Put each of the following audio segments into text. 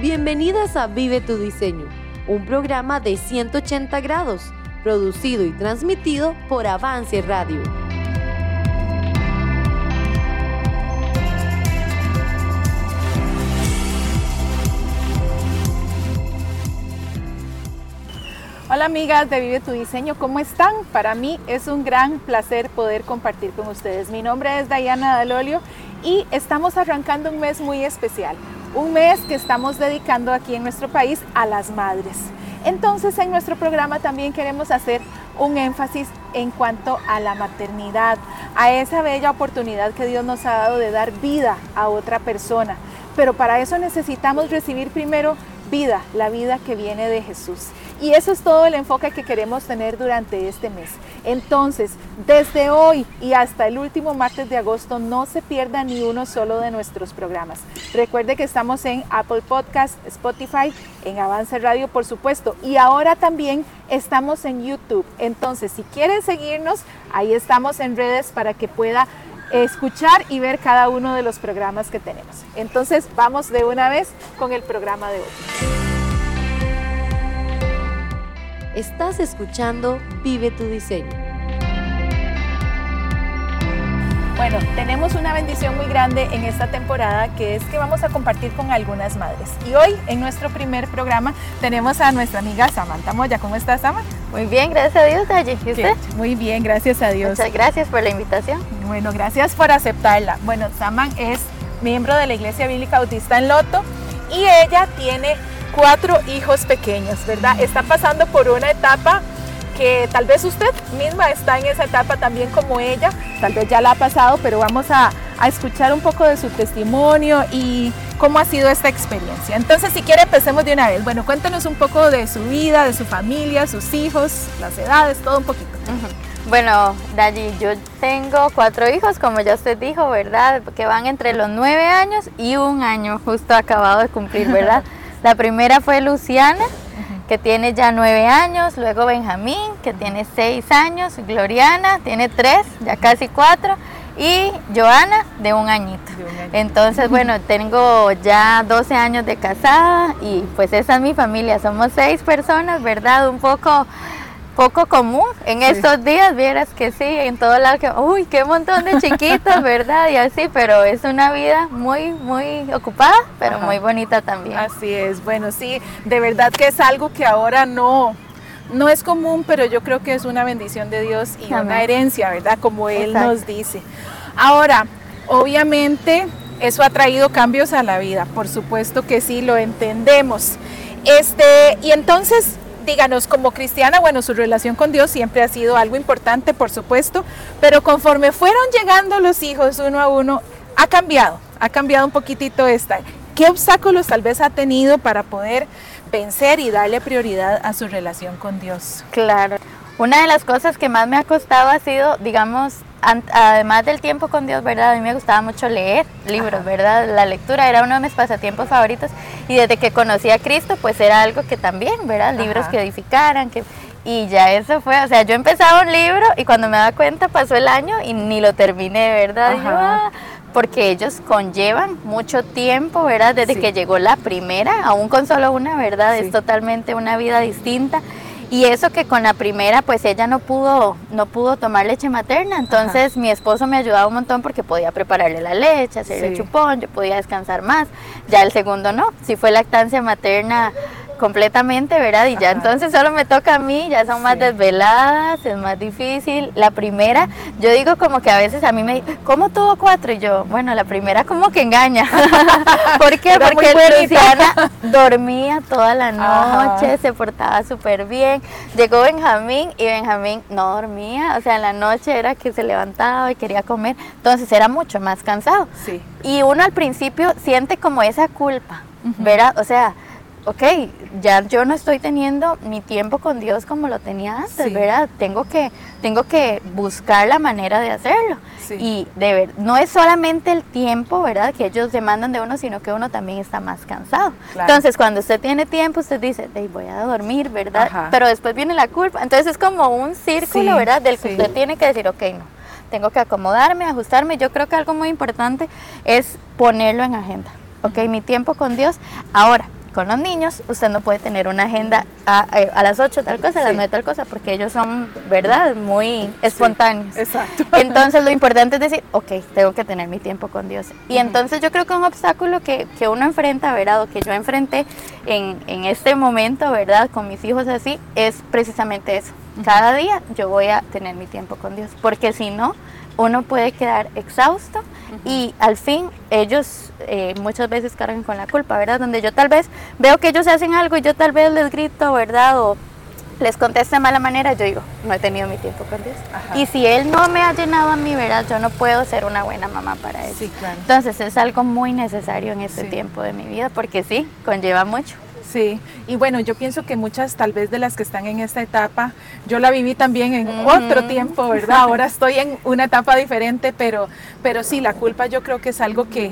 Bienvenidas a Vive tu Diseño, un programa de 180 grados, producido y transmitido por Avance Radio. Hola amigas de Vive tu Diseño, ¿cómo están? Para mí es un gran placer poder compartir con ustedes. Mi nombre es Dayana Dalolio y estamos arrancando un mes muy especial, un mes que estamos dedicando aquí en nuestro país a las madres. Entonces en nuestro programa también queremos hacer un énfasis en cuanto a la maternidad, a esa bella oportunidad que Dios nos ha dado de dar vida a otra persona. Pero para eso necesitamos recibir primero vida, la vida que viene de Jesús. Y eso es todo el enfoque que queremos tener durante este mes. Entonces, desde hoy y hasta el último martes de agosto, no se pierda ni uno solo de nuestros programas. Recuerde que estamos en Apple Podcast, Spotify, en Avance Radio, por supuesto, y ahora también estamos en YouTube. Entonces, si quieren seguirnos, ahí estamos en redes para que pueda escuchar y ver cada uno de los programas que tenemos. Entonces, vamos de una vez con el programa de hoy. Estás escuchando Vive tu Diseño. Bueno, tenemos una bendición muy grande en esta temporada que es que vamos a compartir con algunas madres. Y hoy en nuestro primer programa tenemos a nuestra amiga Samantha Moya. ¿Cómo estás, Sama? Muy bien, gracias a Dios, Dayi. ¿Y usted? Muy bien, gracias a Dios. Muchas gracias por la invitación. Bueno, gracias por aceptarla. Bueno, Saman es miembro de la Iglesia Bíblica Autista en Loto y ella tiene cuatro hijos pequeños, ¿verdad? Está pasando por una etapa que tal vez usted misma está en esa etapa también como ella, tal vez ya la ha pasado, pero vamos a, escuchar un poco de su testimonio y cómo ha sido esta experiencia. Entonces, si quiere, empecemos de una vez. Bueno, cuéntanos un poco de su vida, de su familia, sus hijos, las edades, todo un poquito. Uh. Bueno, Dayi, yo tengo cuatro hijos, como ya usted dijo, ¿verdad? Que van entre los nueve años y un año, justo acabado de cumplir, ¿verdad? La primera fue Luciana, que tiene ya nueve años, luego Benjamín, que tiene seis años, Gloriana, tiene tres, ya casi cuatro, y Joana, de un añito. De un año. Entonces, bueno, tengo ya 12 años de casada y pues esa es mi familia, somos seis personas, ¿verdad? Un poco poco común en sí. estos días, vieras que sí, en todo lado que, uy, qué montón de chiquitos, ¿verdad? Y así, pero es una vida muy, muy ocupada, pero Ajá. muy bonita también. Así es, bueno, sí, de verdad que es algo que ahora no, no es común, pero yo creo que es una bendición de Dios y Amén. una herencia, ¿verdad? Como Él Exacto. nos dice. Ahora, obviamente, eso ha traído cambios a la vida, por supuesto que sí, lo entendemos. Este, y entonces, díganos, como cristiana, bueno, su relación con Dios siempre ha sido algo importante, por supuesto, pero conforme fueron llegando los hijos uno a uno, ha cambiado, ha cambiado un poquitito esta. ¿Qué obstáculos tal vez ha tenido para poder vencer y darle prioridad a su relación con Dios? Claro. Una de las cosas que más me ha costado ha sido, digamos, además del tiempo con Dios, ¿verdad? A mí me gustaba mucho leer libros. ¿verdad? La lectura era uno de mis pasatiempos favoritos y desde que conocí a Cristo, pues era algo que también, ¿verdad? Libros Ajá. que edificaran, que... Y ya eso fue, o sea, yo empezaba un libro y cuando me daba cuenta pasó el año y ni lo terminé, ¿verdad? Yo, ah, porque ellos conllevan mucho tiempo, ¿verdad? Desde sí. que llegó la primera, aún con solo una, ¿verdad? Sí. Es totalmente una vida distinta. Y eso que con la primera, pues ella no pudo, no pudo tomar leche materna, entonces Ajá. mi esposo me ayudaba un montón porque podía prepararle la leche, hacerle sí. chupón, yo podía descansar más. Ya el segundo no, si fue lactancia materna completamente, ¿verdad? Y ya Ajá. entonces solo me toca a mí, ya son más sí. desveladas, es más difícil. La primera, yo digo como que a veces a mí me ¿cómo tuvo cuatro? Y yo, bueno, la primera como que engaña. ¿Por qué? Era Porque Luciana dormía toda la noche, Ajá. se portaba súper bien. Llegó Benjamín y Benjamín no dormía, o sea, en la noche era que se levantaba y quería comer, entonces era mucho más cansado. Sí. Y uno al principio siente como esa culpa, uh -huh. ¿verdad? O sea, ok, ya yo no estoy teniendo mi tiempo con Dios como lo tenía antes, sí. ¿verdad? Tengo que, tengo que buscar la manera de hacerlo. Sí. Y de ver, no es solamente el tiempo, ¿verdad? Que ellos demandan de uno, sino que uno también está más cansado. Claro. Entonces, cuando usted tiene tiempo, usted dice, voy a dormir, ¿verdad? Ajá. Pero después viene la culpa. Entonces es como un círculo, sí, ¿verdad? Del que usted tiene que decir, ok, no, tengo que acomodarme, ajustarme. Yo creo que algo muy importante es ponerlo en agenda. Ok, mi tiempo con Dios. Ahora, con los niños, usted no puede tener una agenda a, eh, a las 8 tal cosa, a las 9 tal cosa, porque ellos son, ¿verdad?, muy espontáneos. exacto. Entonces lo importante es decir, ok, tengo que tener mi tiempo con Dios. Y entonces yo creo que un obstáculo que, que uno enfrenta, ¿verdad?, o que yo enfrenté en, en este momento, ¿verdad?, con mis hijos así, es precisamente eso. Cada día yo voy a tener mi tiempo con Dios, porque si no, uno puede quedar exhausto y al fin ellos eh, muchas veces cargan con la culpa, ¿verdad? Donde yo tal vez veo que ellos hacen algo y yo tal vez les grito, ¿verdad? O les contesto de mala manera, yo digo, no he tenido mi tiempo con Dios. Ajá. Y si Él no me ha llenado a mí, ¿verdad? Yo no puedo ser una buena mamá para Él. Sí, claro. Entonces es algo muy necesario en este Sí. tiempo de mi vida porque sí, conlleva mucho. Sí, y bueno, yo pienso que muchas tal vez de las que están en esta etapa, yo la viví también en otro tiempo, ¿verdad? Ahora estoy en una etapa diferente, pero, pero sí, la culpa yo creo que es algo que,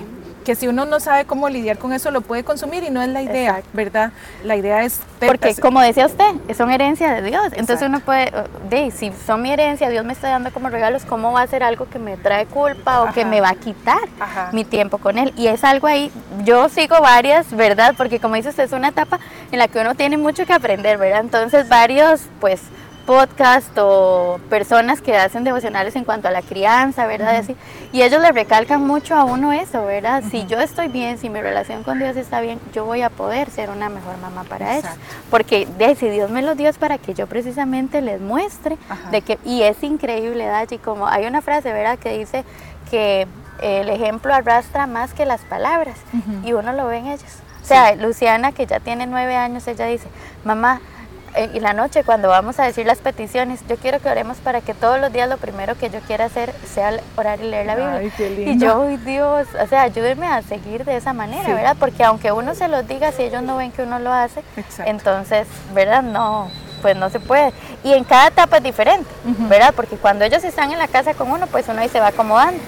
que si uno no sabe cómo lidiar con eso, lo puede consumir y no es la idea, Exacto. ¿verdad? La idea es... Porque como decía usted, son herencia de Dios. Entonces uno puede, de, si son mi herencia, Dios me está dando como regalos, ¿cómo va a ser algo que me trae culpa o que me va a quitar Ajá. mi tiempo con Él? Y es algo ahí, yo sigo varias, ¿verdad? Porque como dice usted, es una etapa en la que uno tiene mucho que aprender, ¿verdad? Entonces varios, pues podcast o personas que hacen devocionales en cuanto a la crianza, ¿verdad? Así, y ellos le recalcan mucho a uno eso, ¿verdad? Si yo estoy bien, si mi relación con Dios está bien, yo voy a poder ser una mejor mamá para ellos. Porque de, si Dios me lo dio es para que yo precisamente les muestre Ajá. de que, y es increíble, Dachi, como hay una frase, ¿verdad? Que dice que el ejemplo arrastra más que las palabras y uno lo ve en ellos. O sea, Luciana, que ya tiene nueve años, ella dice, mamá, y la noche cuando vamos a decir las peticiones, yo quiero que oremos para que todos los días lo primero que yo quiera hacer sea orar y leer la Biblia. Ay, qué y yo, "Ay, Dios, o sea, ayúdenme a seguir de esa manera, Sí. ¿verdad? Porque aunque uno se los diga, si ellos no ven que uno lo hace, Exacto. entonces, ¿verdad? No, pues no se puede. Y en cada etapa es diferente. ¿verdad? Porque cuando ellos están en la casa con uno, pues uno ahí se va acomodando.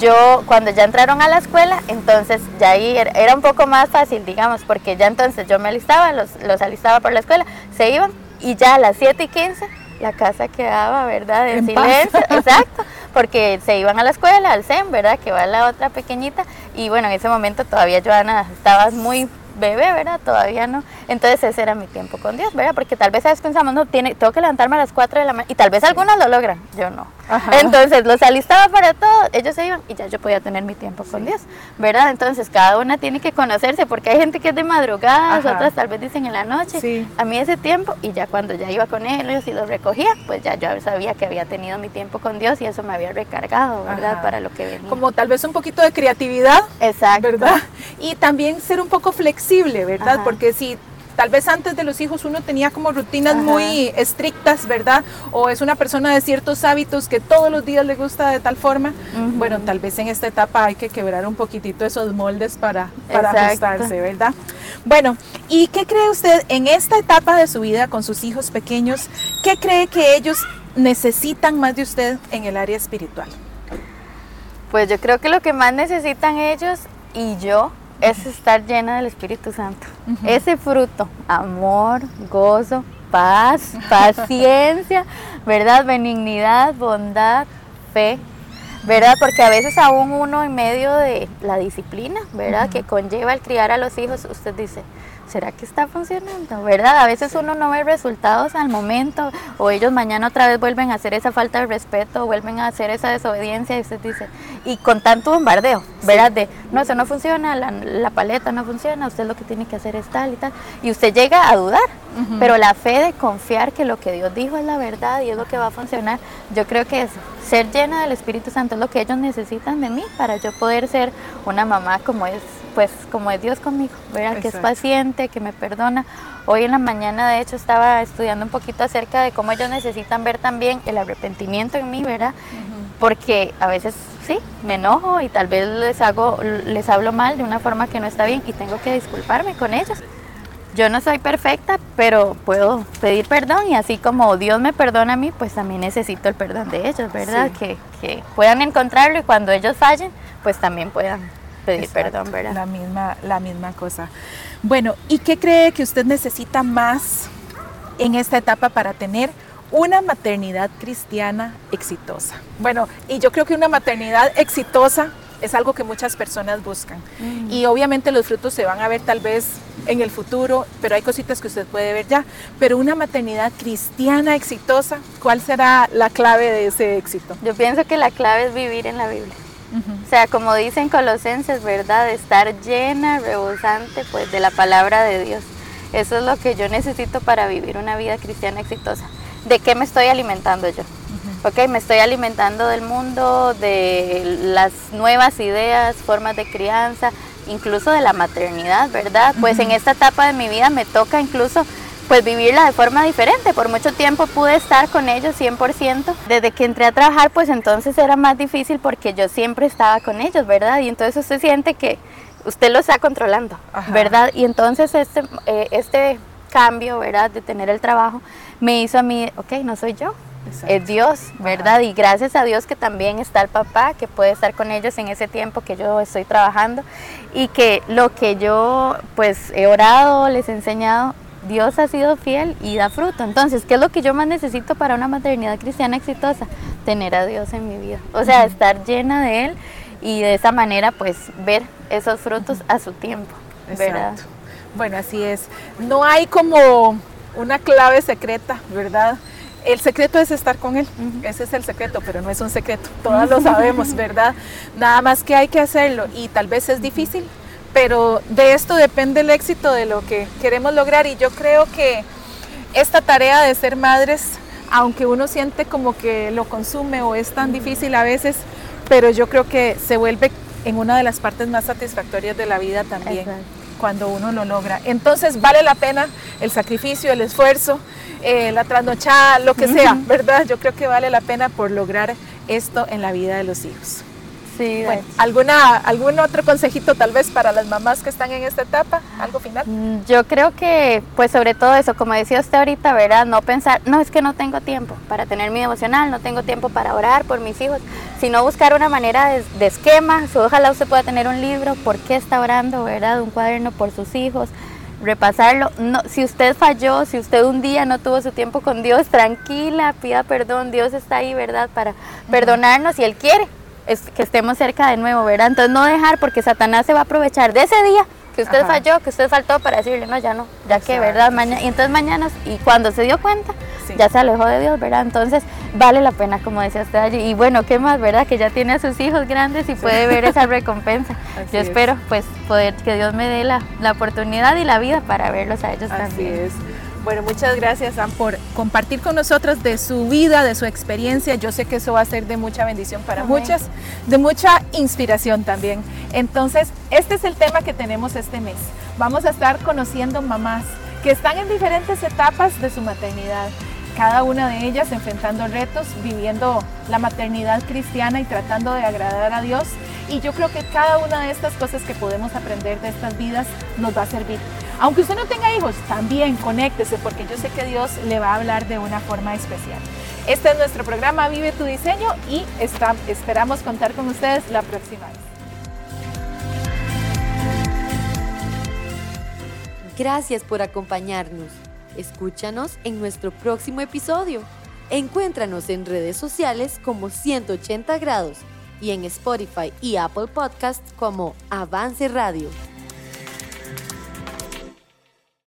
Yo, cuando ya entraron a la escuela, entonces ya ahí era, era un poco más fácil, digamos, porque ya entonces yo me alistaba, los, los alistaba por la escuela, se iban y ya a las 7 y 15 la casa quedaba, ¿verdad? En, En paz. silencio, exacto, porque se iban a la escuela, al CEM, ¿verdad? Que va la otra pequeñita y bueno, en ese momento todavía Joana estaba muy bebé, ¿verdad? Todavía no. Entonces ese era mi tiempo con Dios, ¿verdad? Porque tal vez a veces pensamos, no, tiene, tengo que levantarme a las 4 de la mañana y tal vez algunos lo logran, yo no. Ajá. Entonces los alistaba para todo, ellos se iban y ya yo podía tener mi tiempo con Dios, ¿verdad? Entonces cada una tiene que conocerse porque hay gente que es de madrugada, Ajá. otras tal vez dicen en la noche. Sí. A mí ese tiempo y ya cuando ya iba con ellos y los recogía, pues ya yo sabía que había tenido mi tiempo con Dios y eso me había recargado, ¿verdad? Ajá. Para lo que venía. Como tal vez un poquito de creatividad Exacto. ¿verdad? Y también ser un poco flexible, ¿verdad? Ajá. Porque si tal vez antes de los hijos uno tenía como rutinas Ajá. muy estrictas, ¿verdad? O es una persona de ciertos hábitos que todos los días le gusta de tal forma, bueno, tal vez en esta etapa hay que quebrar un poquitito esos moldes para, para Exacto. ajustarse, ¿verdad? Bueno, ¿y qué cree usted en esta etapa de su vida con sus hijos pequeños? ¿Qué cree que ellos necesitan más de usted en el área espiritual? Pues yo creo que lo que más necesitan ellos y yo es estar llena del Espíritu Santo. Ese fruto, amor, gozo, paz, paciencia, ¿verdad? Benignidad, bondad, fe, ¿verdad? Porque a veces aún uno en medio de la disciplina, ¿verdad? Que conlleva el criar a los hijos, usted dice, ¿será que está funcionando? ¿Verdad? A veces uno no ve resultados al momento o ellos mañana otra vez vuelven a hacer esa falta de respeto, vuelven a hacer esa desobediencia y usted dice, y con tanto bombardeo, ¿verdad? De, no, eso no funciona, la, la paleta no funciona, usted lo que tiene que hacer es tal y tal. Y usted llega a dudar, pero la fe de confiar que lo que Dios dijo es la verdad y es lo que va a funcionar, yo creo que es ser llena del Espíritu Santo es lo que ellos necesitan de mí para yo poder ser una mamá como es pues como es Dios conmigo, ¿verdad? Que es paciente, que me perdona. Hoy en la mañana de hecho estaba estudiando un poquito acerca de cómo ellos necesitan ver también el arrepentimiento en mí, ¿verdad? Porque a veces sí, me enojo y tal vez les hago les hablo mal de una forma que no está bien y tengo que disculparme con ellos. Yo no soy perfecta, pero puedo pedir perdón y así como Dios me perdona a mí, pues también necesito el perdón de ellos, ¿verdad? Sí. Que, que puedan encontrarlo y cuando ellos fallen, pues también puedan pedir Exacto, perdón, ¿verdad? La misma, la misma cosa. Bueno, ¿y qué cree que usted necesita más en esta etapa para tener una maternidad cristiana exitosa? Bueno, y yo creo que una maternidad exitosa es algo que muchas personas buscan. Y obviamente los frutos se van a ver tal vez en el futuro, pero hay cositas que usted puede ver ya. Pero una maternidad cristiana exitosa, ¿cuál será la clave de ese éxito? Yo pienso que la clave es vivir en la Biblia. O sea, como dicen Colosenses, ¿verdad? Estar llena, rebosante, pues, de la palabra de Dios. Eso es lo que yo necesito para vivir una vida cristiana exitosa. ¿De qué me estoy alimentando yo? Ok, me estoy alimentando del mundo, de las nuevas ideas, formas de crianza, incluso de la maternidad, ¿verdad? Pues en esta etapa de mi vida me toca incluso pues vivirla de forma diferente. Por mucho tiempo pude estar con ellos 100%. Desde que entré a trabajar, pues entonces era más difícil porque yo siempre estaba con ellos, ¿verdad? Y entonces usted siente que usted lo está controlando, ¿verdad? Y entonces este, eh, este cambio, ¿verdad? De tener el trabajo me hizo a mí, ok, no soy yo, es Dios, ¿verdad? Y gracias a Dios que también está el papá, que puede estar con ellos en ese tiempo que yo estoy trabajando y que lo que yo pues he orado, les he enseñado, Dios ha sido fiel y da fruto. Entonces, ¿qué es lo que yo más necesito para una maternidad cristiana exitosa? Tener a Dios en mi vida, o sea, estar llena de Él y de esa manera pues ver esos frutos a su tiempo, ¿verdad? Bueno, así es. No hay como una clave secreta, ¿verdad? El secreto es estar con Él. Ese es el secreto, pero no es un secreto. Todos lo sabemos, ¿verdad? Nada más que hay que hacerlo y tal vez es difícil, pero de esto depende el éxito de lo que queremos lograr y yo creo que esta tarea de ser madres, aunque uno siente como que lo consume o es tan difícil a veces, pero yo creo que se vuelve en una de las partes más satisfactorias de la vida también cuando uno lo logra. Entonces vale la pena el sacrificio, el esfuerzo, eh, la trasnochada, lo que sea, ¿verdad? Yo creo que vale la pena por lograr esto en la vida de los hijos. Sí, bueno, ¿alguna, ¿algún otro consejito tal vez para las mamás que están en esta etapa? ¿Algo final? Mm, yo creo que, pues sobre todo eso, como decía usted ahorita, ¿verdad? No pensar, no, es que no tengo tiempo para tener mi devocional, no tengo tiempo para orar por mis hijos, sino buscar una manera de, de esquema. Ojalá usted pueda tener un libro, ¿por qué está orando, verdad? Un cuaderno por sus hijos repasarlo. No, si usted falló, si usted un día no tuvo su tiempo con Dios, tranquila, pida perdón. Dios está ahí, ¿verdad? Para perdonarnos y Él quiere es que estemos cerca de nuevo, ¿verdad? Entonces no dejar porque Satanás se va a aprovechar de ese día que usted falló, que usted faltó para decirle, no, ya no, ya que, ¿verdad? Mañana, y entonces mañana, y cuando se dio cuenta, ya se alejó de Dios, ¿verdad? Entonces vale la pena, como decía usted allí. Y bueno, ¿qué más, verdad? Que ya tiene a sus hijos grandes y puede ver esa recompensa. Yo espero, pues, poder que Dios me dé la, la, oportunidad y la vida para verlos a ellos Así también. Es. Bueno, muchas gracias, Sam, por compartir con nosotros de su vida, de su experiencia. Yo sé que eso va a ser de mucha bendición para muchas, de mucha inspiración también. Entonces, este es el tema que tenemos este mes. Vamos a estar conociendo mamás que están en diferentes etapas de su maternidad cada una de ellas enfrentando retos, viviendo la maternidad cristiana y tratando de agradar a Dios. Y yo creo que cada una de estas cosas que podemos aprender de estas vidas nos va a servir. Aunque usted no tenga hijos, también conéctese porque yo sé que Dios le va a hablar de una forma especial. Este es nuestro programa Vive tu diseño y esperamos contar con ustedes la próxima vez. Gracias por acompañarnos. Escúchanos en nuestro próximo episodio. Encuéntranos en redes sociales como 180 grados y en Spotify y Apple Podcasts como Avance Radio.